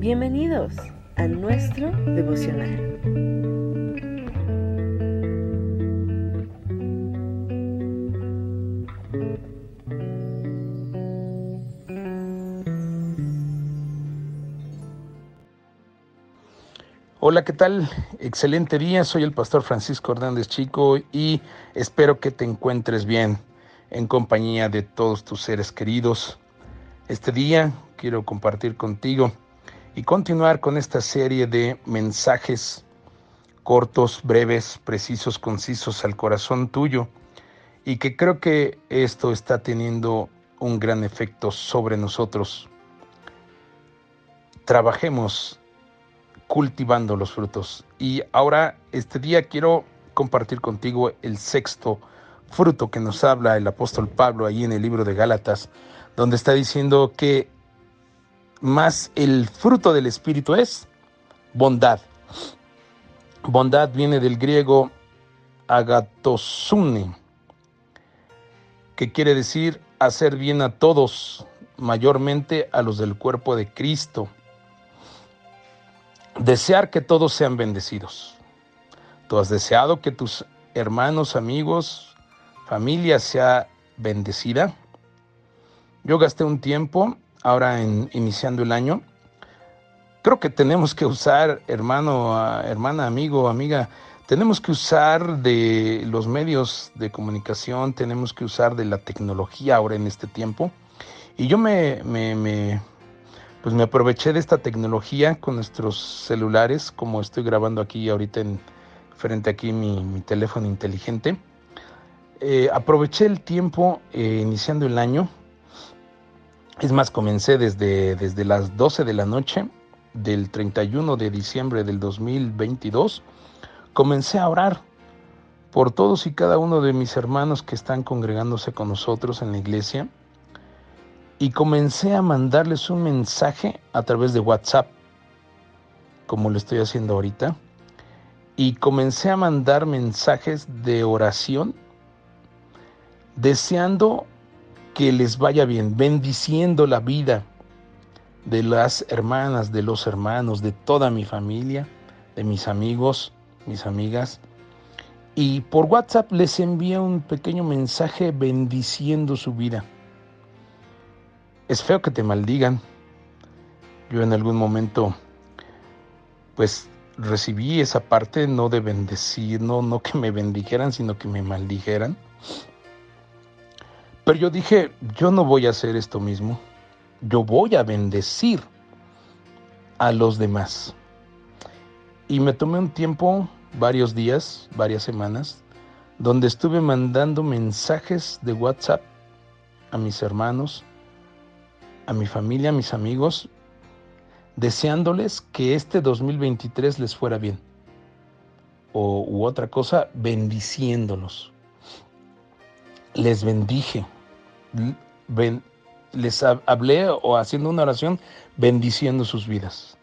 Bienvenidos a nuestro devocional. Hola, ¿qué tal? Excelente día, soy el pastor Francisco Hernández Chico y espero que te encuentres bien en compañía de todos tus seres queridos. Este día quiero compartir contigo y continuar con esta serie de mensajes cortos, breves, precisos, concisos al corazón tuyo y que creo que esto está teniendo un gran efecto sobre nosotros. Trabajemos cultivando los frutos. Y ahora, este día quiero compartir contigo el sexto fruto que nos habla el apóstol Pablo ahí en el libro de Gálatas, donde está diciendo que más el fruto del Espíritu es bondad. Bondad viene del griego agatosune, que quiere decir hacer bien a todos, mayormente a los del cuerpo de Cristo desear que todos sean bendecidos. Tú has deseado que tus hermanos, amigos, familia sea bendecida. Yo gasté un tiempo ahora iniciando el año. Creo que tenemos que usar, hermano, hermana, amigo, amiga, tenemos que usar de los medios de comunicación, tenemos que usar de la tecnología ahora en este tiempo. Y yo me, me, me, pues me aproveché de esta tecnología con nuestros celulares, como estoy grabando aquí ahorita en frente aquí mi, teléfono inteligente. Eh, aproveché el tiempo eh, iniciando el año. Es más, comencé desde, desde las 12 de la noche del 31 de diciembre del 2022. Comencé a orar por todos y cada uno de mis hermanos que están congregándose con nosotros en la iglesia y comencé a mandarles un mensaje a través de WhatsApp, como lo estoy haciendo ahorita, y comencé a mandar mensajes de oración, deseando que les vaya bien, bendiciendo la vida de las hermanas, de los hermanos, de toda mi familia, de mis amigos, mis amigas. Y por WhatsApp les envié un pequeño mensaje bendiciendo su vida es feo que te maldigan. Yo en algún momento, pues recibí esa parte no de bendecir, no, no que me bendijeran, sino que me maldijeran. Pero yo dije, yo no voy a hacer esto mismo. Yo voy a bendecir a los demás. Y me tomé un tiempo, varios días, varias semanas, donde estuve mandando mensajes de WhatsApp a mis hermanos, a mi familia, a mis amigos, deseándoles que este 2023 les fuera bien. O u otra cosa, bendiciéndolos. Les bendije. les hablé o haciendo una oración bendiciendo sus vidas.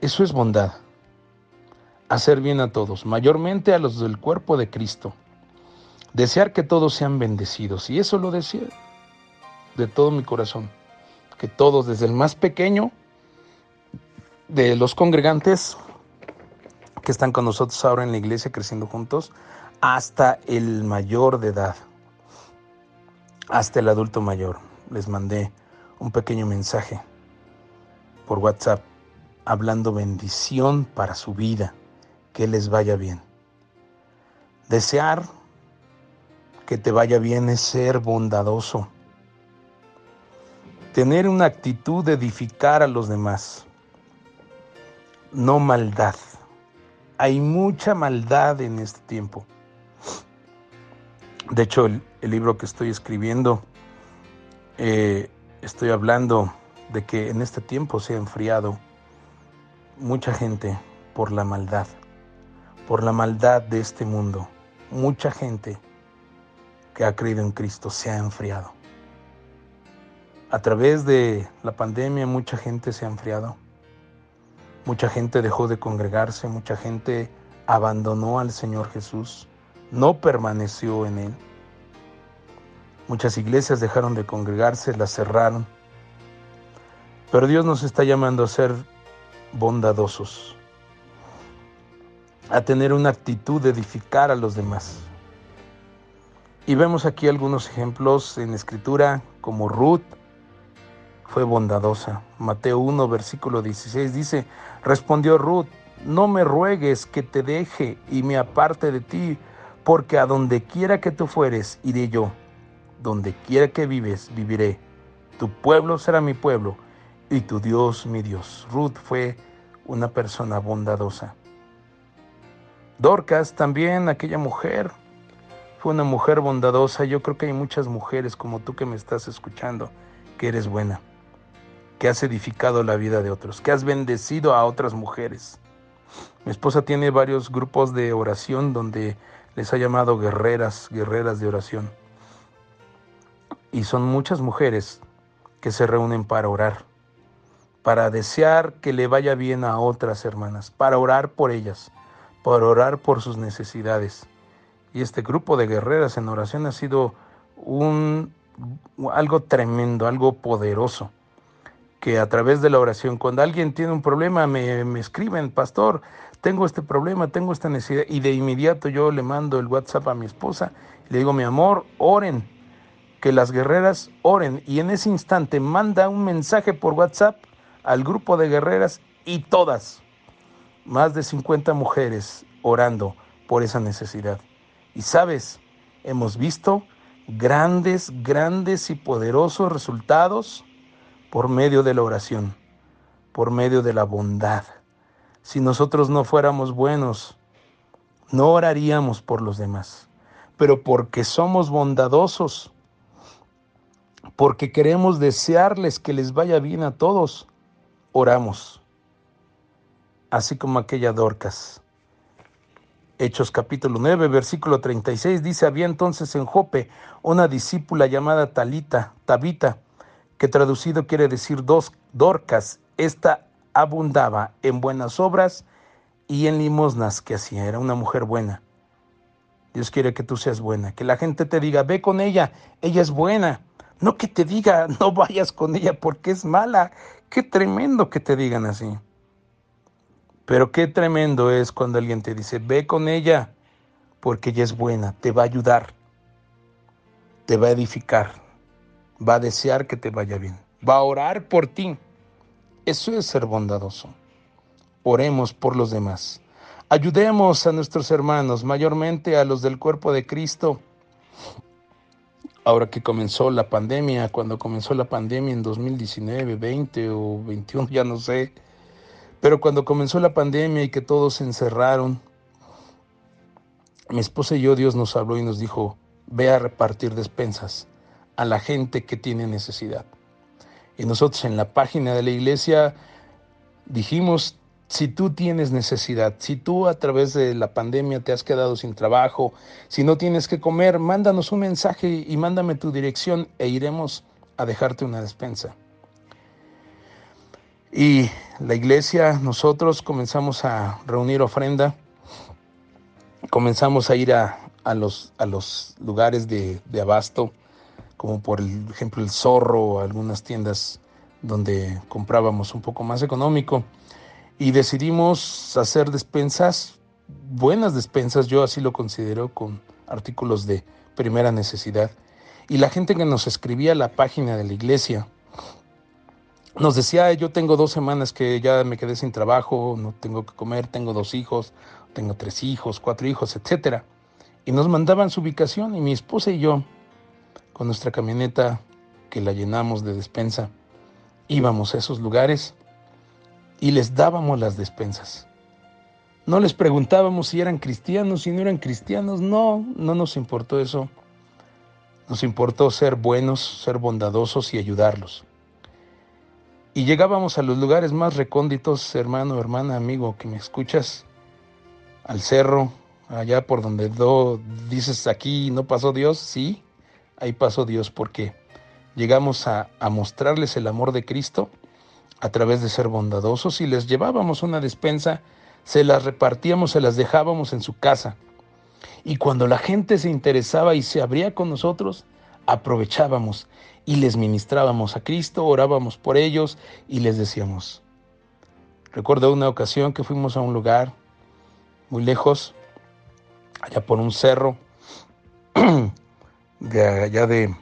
Eso es bondad. Hacer bien a todos, mayormente a los del cuerpo de Cristo. Desear que todos sean bendecidos. Y eso lo decía, de todo mi corazón, que todos, desde el más pequeño de los congregantes que están con nosotros ahora en la iglesia creciendo juntos, hasta el mayor de edad, hasta el adulto mayor. Les mandé un pequeño mensaje por WhatsApp hablando bendición para su vida, que les vaya bien. Desear que te vaya bien es ser bondadoso, tener una actitud de edificar a los demás, no maldad. Hay mucha maldad en este tiempo. De hecho, el, libro que estoy escribiendo, eh, estoy hablando de que en este tiempo se ha enfriado mucha gente por la maldad, por la maldad de este mundo. Mucha gente que ha creído en Cristo se ha enfriado. A través de la pandemia mucha gente se ha enfriado, mucha gente dejó de congregarse, mucha gente abandonó al Señor Jesús, no permaneció en Él. Muchas iglesias dejaron de congregarse, las cerraron. Pero Dios nos está llamando a ser bondadosos, a tener una actitud de edificar a los demás. Y vemos aquí algunos ejemplos en escritura, como Ruth fue bondadosa. Mateo 1, versículo 16 dice, respondió Ruth, no me ruegues que te deje y me aparte de ti, porque a donde quiera que tú fueres, iré yo. Donde quiera que vives, viviré. Tu pueblo será mi pueblo y tu Dios mi Dios. Ruth fue una persona bondadosa. Dorcas también, aquella mujer, fue una mujer bondadosa. Yo creo que hay muchas mujeres como tú que me estás escuchando, que eres buena, que has edificado la vida de otros, que has bendecido a otras mujeres. Mi esposa tiene varios grupos de oración donde les ha llamado guerreras, guerreras de oración. Y son muchas mujeres que se reúnen para orar, para desear que le vaya bien a otras hermanas, para orar por ellas, para orar por sus necesidades. Y este grupo de guerreras en oración ha sido un, algo tremendo, algo poderoso, que a través de la oración, cuando alguien tiene un problema, me, me escriben, pastor, tengo este problema, tengo esta necesidad, y de inmediato yo le mando el WhatsApp a mi esposa, le digo, mi amor, oren, que las guerreras oren, y en ese instante manda un mensaje por WhatsApp al grupo de guerreras y todas, más de 50 mujeres orando por esa necesidad. Y sabes, hemos visto grandes, grandes y poderosos resultados por medio de la oración, por medio de la bondad si nosotros no fuéramos buenos, no oraríamos por los demás. Pero porque somos bondadosos, porque queremos desearles que les vaya bien a todos, oramos. Así como aquella Dorcas. Hechos capítulo 9, versículo 36 dice, había entonces en Jope una discípula llamada Talita, Tabita, que traducido quiere decir dos Dorcas. Esta abundaba en buenas obras y en limosnas que hacía. Era una mujer buena. Dios quiere que tú seas buena, que la gente te diga, ve con ella, ella es buena. No que te diga, no vayas con ella porque es mala. Qué tremendo que te digan así. Pero qué tremendo es cuando alguien te dice, ve con ella porque ella es buena, te va a ayudar, te va a edificar, va a desear que te vaya bien, va a orar por ti. Eso es ser bondadoso. Oremos por los demás. Ayudemos a nuestros hermanos, mayormente a los del cuerpo de Cristo. Ahora que comenzó la pandemia, cuando comenzó la pandemia en 2019, 20 o 21, ya no sé, pero cuando comenzó la pandemia y que todos se encerraron, mi esposa y yo, Dios nos habló y nos dijo, ve a repartir despensas a la gente que tiene necesidad. Y nosotros en la página de la iglesia dijimos, si tú tienes necesidad, si tú a través de la pandemia te has quedado sin trabajo, si no tienes que comer, mándanos un mensaje y mándame tu dirección e iremos a dejarte una despensa. Y la iglesia, ejemplos comenzamos a reunir ofrenda, comenzamos a ir a, los, a los lugares de, de abasto como por ejemplo el zorro o algunas tiendas donde comprábamos un poco más económico y decidimos hacer despensas, buenas despensas, yo así lo considero, con artículos de primera necesidad. Y la gente que nos escribía la página de la iglesia nos decía, yo tengo dos semanas que ya me quedé sin trabajo, no tengo que comer, tengo dos hijos, tengo tres hijos, cuatro hijos, etc. Y nos mandaban su ubicación y mi esposa y yo con nuestra camioneta que la llenamos de despensa, íbamos a esos lugares y les dábamos las despensas. No les preguntábamos si eran cristianos, si no eran cristianos, no, no nos importó eso. Nos importó ser buenos, ser bondadosos y ayudarlos. Y llegábamos a los lugares más recónditos, hermano, hermana, amigo, que me escuchas, al cerro, allá por donde do, dices aquí no pasó Dios, sí, ahí pasó Dios porque llegamos a, mostrarles el amor de Cristo a través de ser bondadosos y les llevábamos una despensa, se las repartíamos, se las dejábamos en su casa. Y cuando la gente se interesaba y se abría con nosotros, aprovechábamos y les ministrábamos a Cristo, orábamos por ellos y les decíamos. Recuerdo una ocasión que fuimos a un lugar muy lejos, allá por un cerro, de allá de,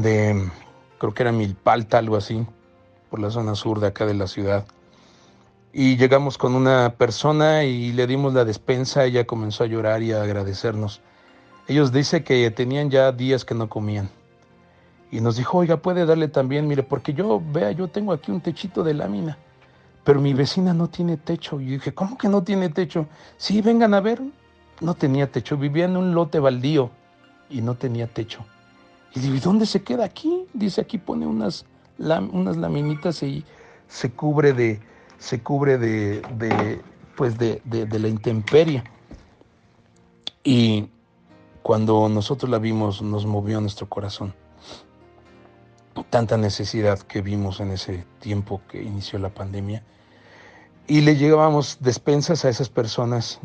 de, creo que era Milpalta, algo así, por la zona sur de acá de la ciudad. Y llegamos con una persona y le dimos la despensa, ella comenzó a llorar y a agradecernos. Ellos dicen que tenían ya días que no comían. Y nos dijo, oiga, puede darle también, mire, porque yo, vea, yo tengo aquí un techito de lámina, pero mi vecina no tiene techo. Y dije, ¿cómo que no tiene techo? Sí, vengan a ver. No tenía techo, vivía en un lote baldío y no tenía techo. Y digo, ¿y dónde se queda aquí? Dice, aquí pone unas, unas laminitas y se cubre de, se cubre de, de pues de, de, la intemperie. Y cuando nosotros la vimos, nos movió nuestro corazón. Tanta necesidad que vimos en ese tiempo que inició la pandemia. Y le llevábamos despensas a esas personas.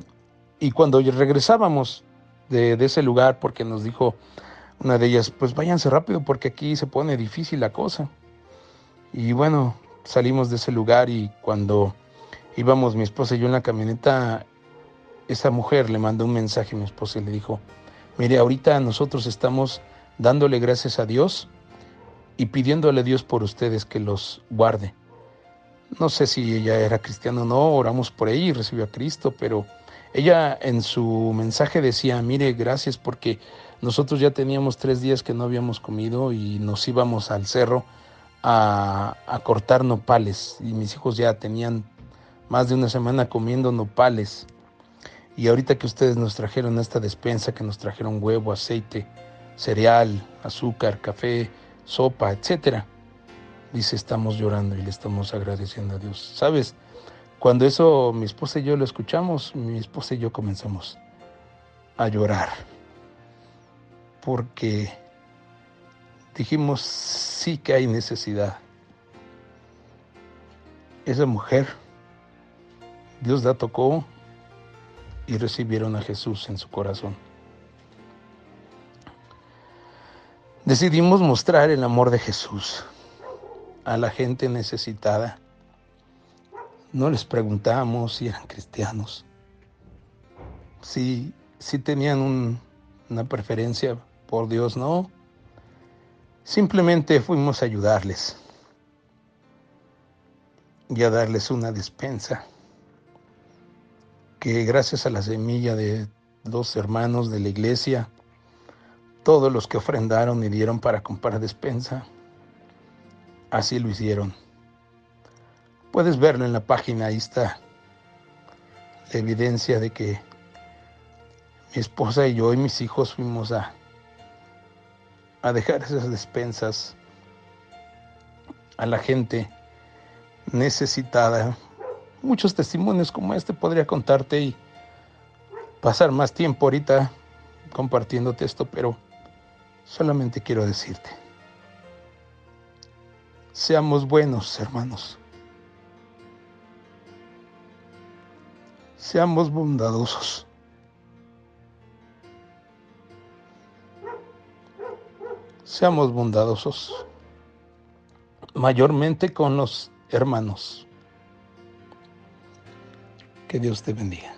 Y cuando regresábamos de, ese lugar, porque nos dijo una de ellas, pues váyanse rápido porque aquí se pone difícil la cosa. Y bueno, salimos de ese lugar y cuando íbamos mi esposa y yo en la camioneta, esa mujer le mandó un mensaje a mi esposa y le dijo, mire, ahorita nosotros estamos dándole gracias a Dios y pidiéndole a Dios por ustedes que los guarde. No sé si ella era cristiana o no, oramos por ella y recibió a Cristo, pero ella en su mensaje decía, mire, gracias porque nosotros ya teníamos tres días que no habíamos comido y nos íbamos al cerro a, cortar nopales y mis hijos ya tenían más de una semana comiendo nopales. Y ahorita que ustedes nos trajeron esta despensa, que nos trajeron huevo, aceite, cereal, azúcar, café, sopa, etcétera, dice, estamos llorando y le estamos agradeciendo a Dios. ¿Sabes? Cuando eso mi esposa y yo lo escuchamos, mi esposa y yo comenzamos a llorar. Porque dijimos sí que hay necesidad. Esa mujer, Dios la tocó y recibieron a Jesús en su corazón. Decidimos mostrar el amor de Jesús a la gente necesitada. No les preguntamos si eran cristianos, si, si tenían una preferencia por Dios, no. Simplemente fuimos a ayudarles y a darles una despensa que gracias a la semilla de los hermanos de la iglesia, todos los que ofrendaron y dieron para comprar despensa, así lo hicieron. Puedes verlo en la página, ahí está la evidencia de que mi esposa y yo y mis hijos fuimos a a dejar esas despensas a la gente necesitada. Muchos testimonios como este podría contarte y pasar más tiempo ahorita compartiéndote esto, pero solamente quiero decirte, seamos buenos hermanos, seamos bondadosos. Seamos bondadosos, mayormente con los hermanos. Que Dios te bendiga.